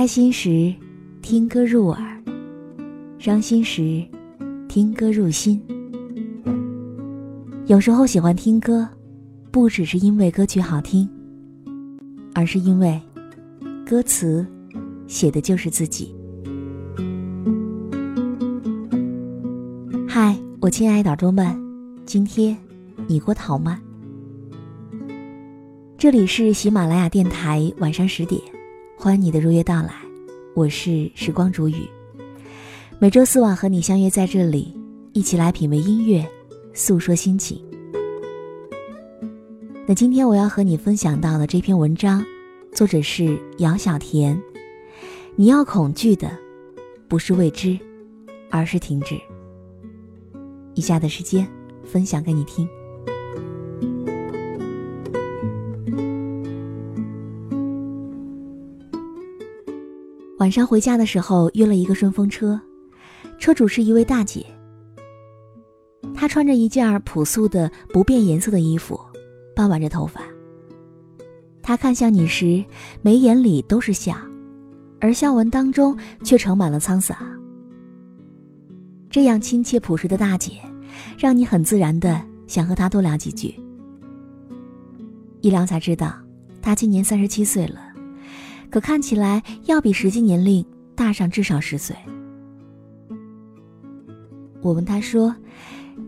开心时，听歌入耳；伤心时，听歌入心。有时候喜欢听歌，不只是因为歌曲好听，而是因为歌词写的就是自己。嗨，我亲爱的耳朵们，今天你过得好吗？这里是喜马拉雅电台，晚上十点，欢迎你的如约到来，我是时光煮雨，每周四晚和你相约在这里，一起来品味音乐，诉说心情。那今天我要和你分享到的这篇文章，作者是姚小田。你要恐惧的，不是未知，而是停止。以下的时间，分享给你听。晚上回家的时候约了一个顺风车，车主是一位大姐。她穿着一件朴素的不变颜色的衣服，半挽着头发。她看向你时，眉眼里都是笑，而笑纹当中却盛满了沧桑。这样亲切朴实的大姐，让你很自然的想和她多聊几句。一聊才知道，她今年三十七岁了。可看起来要比实际年龄大上至少十岁。我问他说：“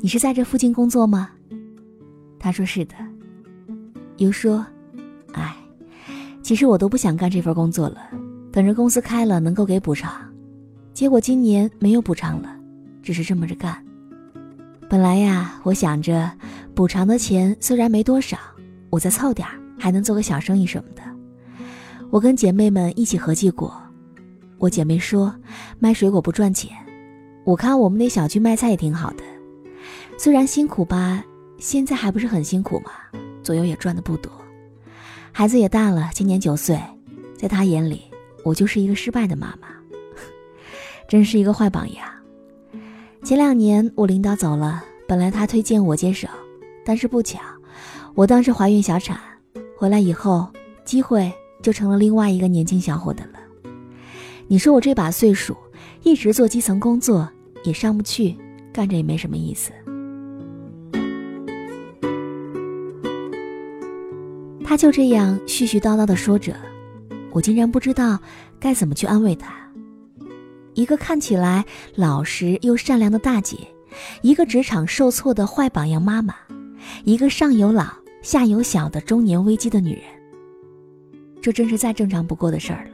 你是在这附近工作吗？”他说：“是的。”又说：“哎，其实我都不想干这份工作了，等着公司开了能够给补偿，结果今年没有补偿了，只是这么着干。本来呀，我想着补偿的钱虽然没多少，我再凑点还能做个小生意什么的。”我跟姐妹们一起合计过，我姐妹说卖水果不赚钱，我看我们那小区卖菜也挺好的，虽然辛苦吧，现在还不是很辛苦嘛，左右也赚的不多，孩子也大了，今年九岁，在他眼里我就是一个失败的妈妈，真是一个坏榜样。前两年我领导走了，本来他推荐我接手，但是不巧，我当时怀孕小产，回来以后机会。就成了另外一个年轻小伙的了。你说我这把岁数，一直做基层工作也上不去，干着也没什么意思。他就这样絮絮叨叨的说着，我竟然不知道该怎么去安慰他。一个看起来老实又善良的大姐，一个职场受挫的坏榜样妈妈，一个上有老下有小的中年危机的女人。这真是再正常不过的事儿了。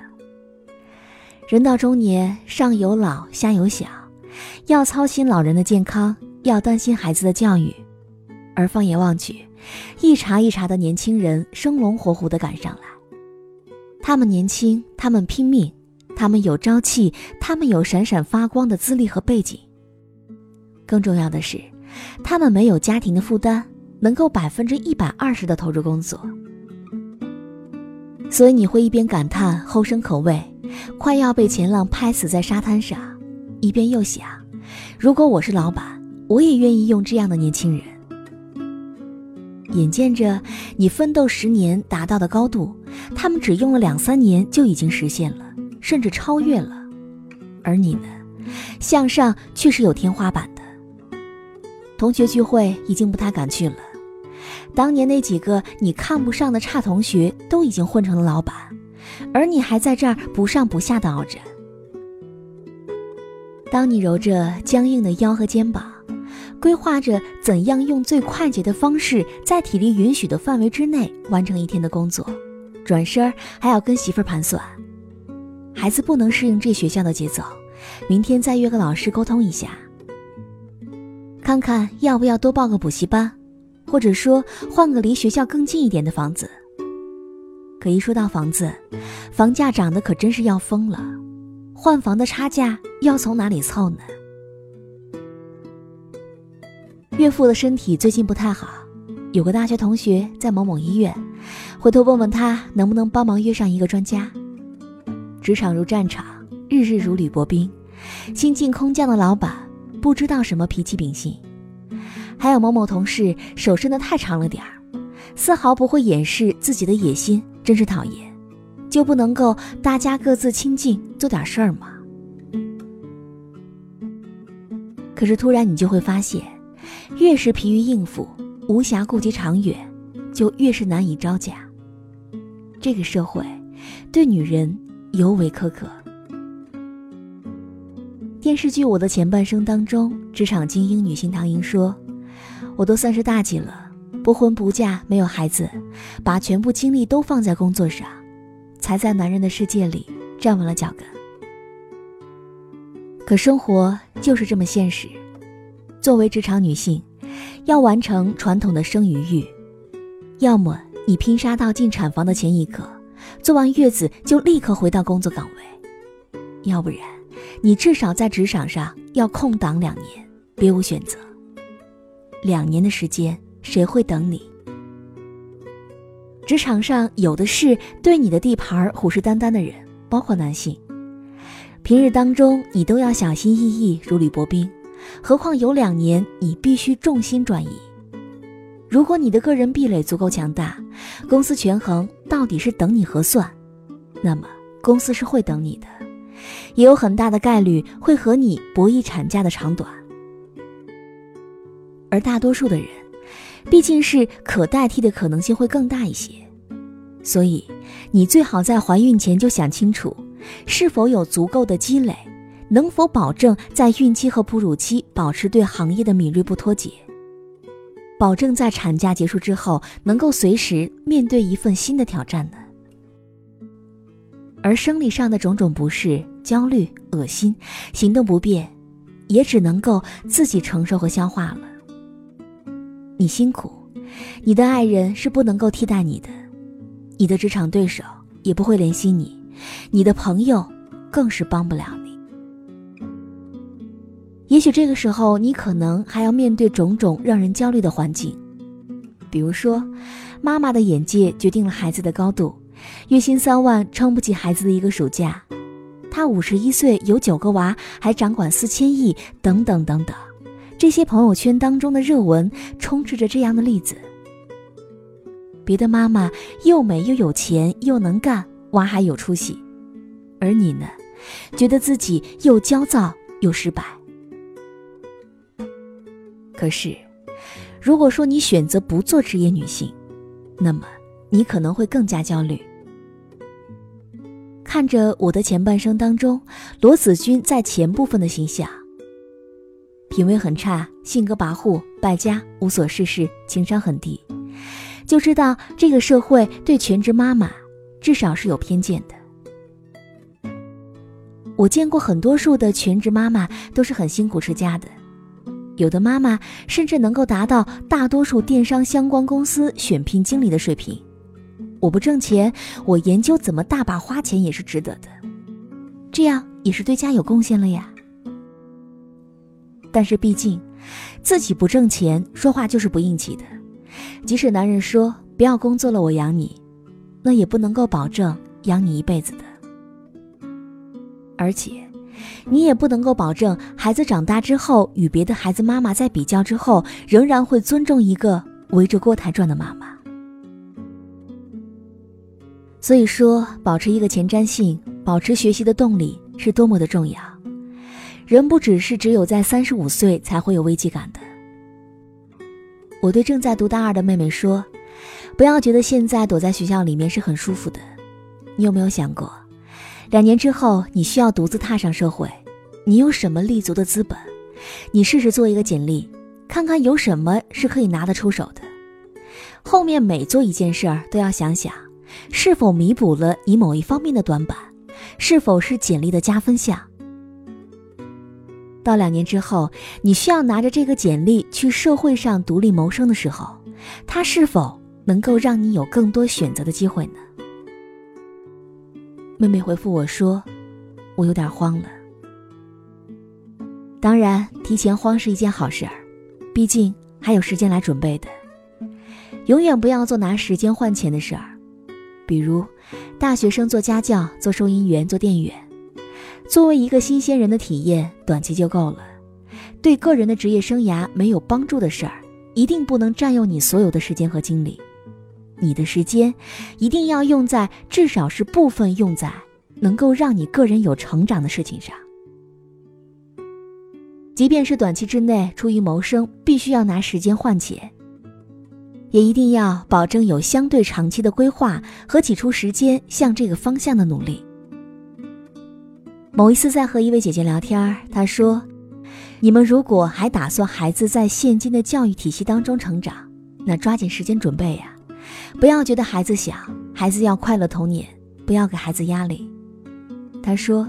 人到中年，上有老，下有小，要操心老人的健康，要担心孩子的教育，而放眼望去，一茬一茬的年轻人生龙活虎地赶上来。他们年轻，他们拼命，他们有朝气，他们有闪闪发光的资历和背景。更重要的是，他们没有家庭的负担，能够百分之一百二十的投入工作。所以你会一边感叹后生可畏，快要被前浪拍死在沙滩上，一边又想，如果我是老板，我也愿意用这样的年轻人。眼见着你奋斗十年达到的高度，他们只用了两三年就已经实现了，甚至超越了，而你呢，向上却是有天花板的。同学聚会已经不太敢去了。当年那几个你看不上的差同学都已经混成了老板，而你还在这儿不上不下的熬着。当你揉着僵硬的腰和肩膀，规划着怎样用最快捷的方式，在体力允许的范围之内完成一天的工作，转身还要跟媳妇儿盘算，孩子不能适应这学校的节奏，明天再约个老师沟通一下，看看要不要多报个补习班。或者说换个离学校更近一点的房子。可一说到房子，房价涨得可真是要疯了，换房的差价要从哪里凑呢？岳父的身体最近不太好，有个大学同学在某某医院，回头问问他能不能帮忙约上一个专家。职场如战场，日日如履薄冰，新晋空降的老板不知道什么脾气秉性。还有某某同事手伸得太长了点儿，丝毫不会掩饰自己的野心，真是讨厌。就不能够大家各自清静做点事儿吗？可是突然你就会发现，越是疲于应付，无暇顾及长远，就越是难以招架。这个社会对女人尤为苛刻。电视剧《我的前半生》当中，职场精英女性唐莹说：“我都三十大几了，不婚不嫁，没有孩子，把全部精力都放在工作上。”才在男人的世界里站稳了脚跟。可生活就是这么现实，作为职场女性，要完成传统的生与育，要么你拼杀到进产房的前一刻，做完月子就立刻回到工作岗位，要不然你至少在职场上要空档两年，别无选择。两年的时间，谁会等你？职场上有的是对你的地盘虎视眈眈的人，包括男性。平日当中你都要小心翼翼，如履薄冰，何况有两年你必须重心转移。如果你的个人壁垒足够强大，公司权衡到底是等你核算，那么公司是会等你的，也有很大的概率会和你博弈产假的长短。而大多数的人。毕竟是可代替的可能性会更大一些，所以你最好在怀孕前就想清楚，是否有足够的积累，能否保证在孕期和哺乳期保持对行业的敏锐不脱节，保证在产假结束之后能够随时面对一份新的挑战呢？而生理上的种种不适、焦虑、恶心、行动不便，也只能够自己承受和消化了。你辛苦，你的爱人是不能够替代你的，你的职场对手也不会怜惜你，你的朋友更是帮不了你。也许这个时候，你可能还要面对种种让人焦虑的环境，比如说，妈妈的眼界决定了孩子的高度，月薪三万撑不起孩子的一个暑假，他五十一岁有九个娃，还掌管四千亿，等等等等。这些朋友圈当中的热文充斥着这样的例子：别的妈妈又美又有钱又能干，娃还有出息，而你呢，觉得自己又焦躁又失败。可是，如果说你选择不做职业女性，那么你可能会更加焦虑。看着我的前半生当中，罗子君在前部分的形象。品味很差，性格跋扈，败家，无所事事，情商很低，就知道这个社会对全职妈妈至少是有偏见的。我见过很多数的全职妈妈都是很辛苦持家的，有的妈妈甚至能够达到大多数电商相关公司选聘经理的水平。我不挣钱，我研究怎么大把花钱也是值得的，这样也是对家有贡献了呀。但是毕竟，自己不挣钱，说话就是不硬气的。即使男人说不要工作了，我养你，那也不能够保证养你一辈子的。而且，你也不能够保证孩子长大之后与别的孩子妈妈在比较之后，仍然会尊重一个围着锅台转的妈妈。所以说，保持一个前瞻性，保持学习的动力，是多么的重要。人不只是只有在三十五岁才会有危机感的。我对正在读大二的妹妹说：“不要觉得现在躲在学校里面是很舒服的。你有没有想过，两年之后你需要独自踏上社会，你有什么立足的资本？你试试做一个简历，看看有什么是可以拿得出手的。后面每做一件事儿都要想想，是否弥补了你某一方面的短板，是否是简历的加分项。”到两年之后，你需要拿着这个简历去社会上独立谋生的时候，它是否能够让你有更多选择的机会呢？妹妹回复我说：“我有点慌了。”当然，提前慌是一件好事儿，毕竟还有时间来准备的。永远不要做拿时间换钱的事儿，比如大学生做家教、做收银员、做店员。作为一个新鲜人的体验，短期就够了。对个人的职业生涯没有帮助的事儿，一定不能占用你所有的时间和精力。你的时间一定要用在至少是部分用在能够让你个人有成长的事情上。即便是短期之内出于谋生必须要拿时间换钱，也一定要保证有相对长期的规划和挤出时间向这个方向的努力。某一次在和一位姐姐聊天，她说：“你们如果还打算孩子在现今的教育体系当中成长，那抓紧时间准备呀，不要觉得孩子小，孩子要快乐童年，不要给孩子压力。”她说。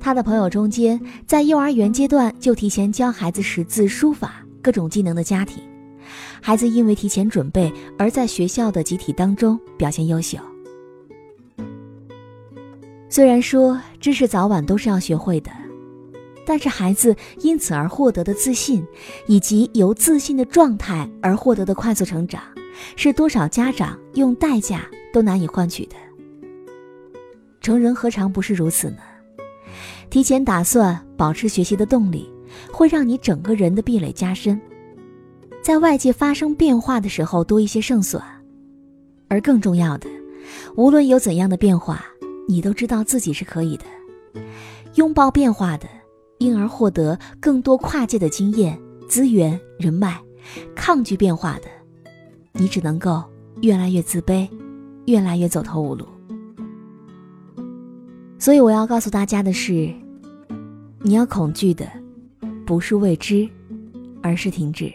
他的朋友中间，在幼儿园阶段就提前教孩子识字、书法各种技能的家庭，孩子因为提前准备而在学校的集体当中表现优秀。虽然说知识早晚都是要学会的，但是孩子因此而获得的自信，以及由自信的状态而获得的快速成长，是多少家长用代价都难以换取的。成人何尝不是如此呢？提前打算保持学习的动力，会让你整个人的壁垒加深，在外界发生变化的时候多一些胜算。而更重要的，无论有怎样的变化，你都知道自己是可以的。拥抱变化的，因而获得更多跨界的经验、资源、人脉；抗拒变化的，你只能够越来越自卑，越来越走投无路。所以我要告诉大家的是。你要恐惧的，不是未知，而是停止。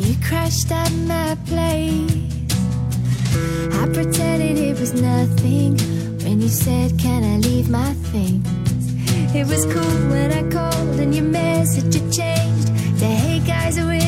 you crashed at my place. I pretended it was nothing when you said, Can I leave my things? It was cool when I called and your message had changed. The hey guys are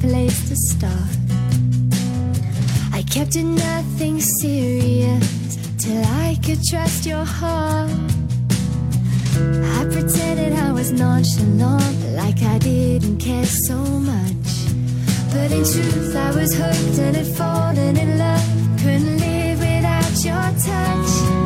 place to start. I kept it nothing serious till I could trust your heart. I pretended I was nonchalant, like I didn't care so much. But in truth, I was hooked and had fallen in love. Couldn't live without your touch.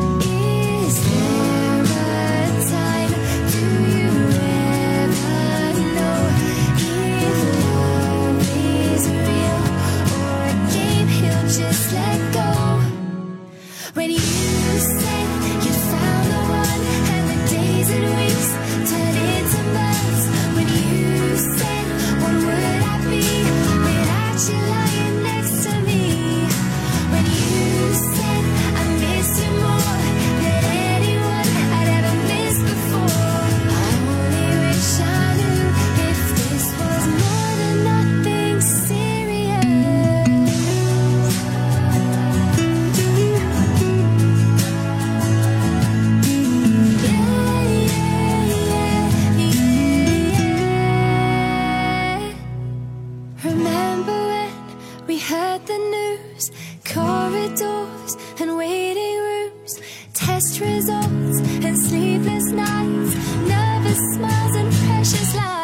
Test results and sleepless nights, nervous smiles and precious lies.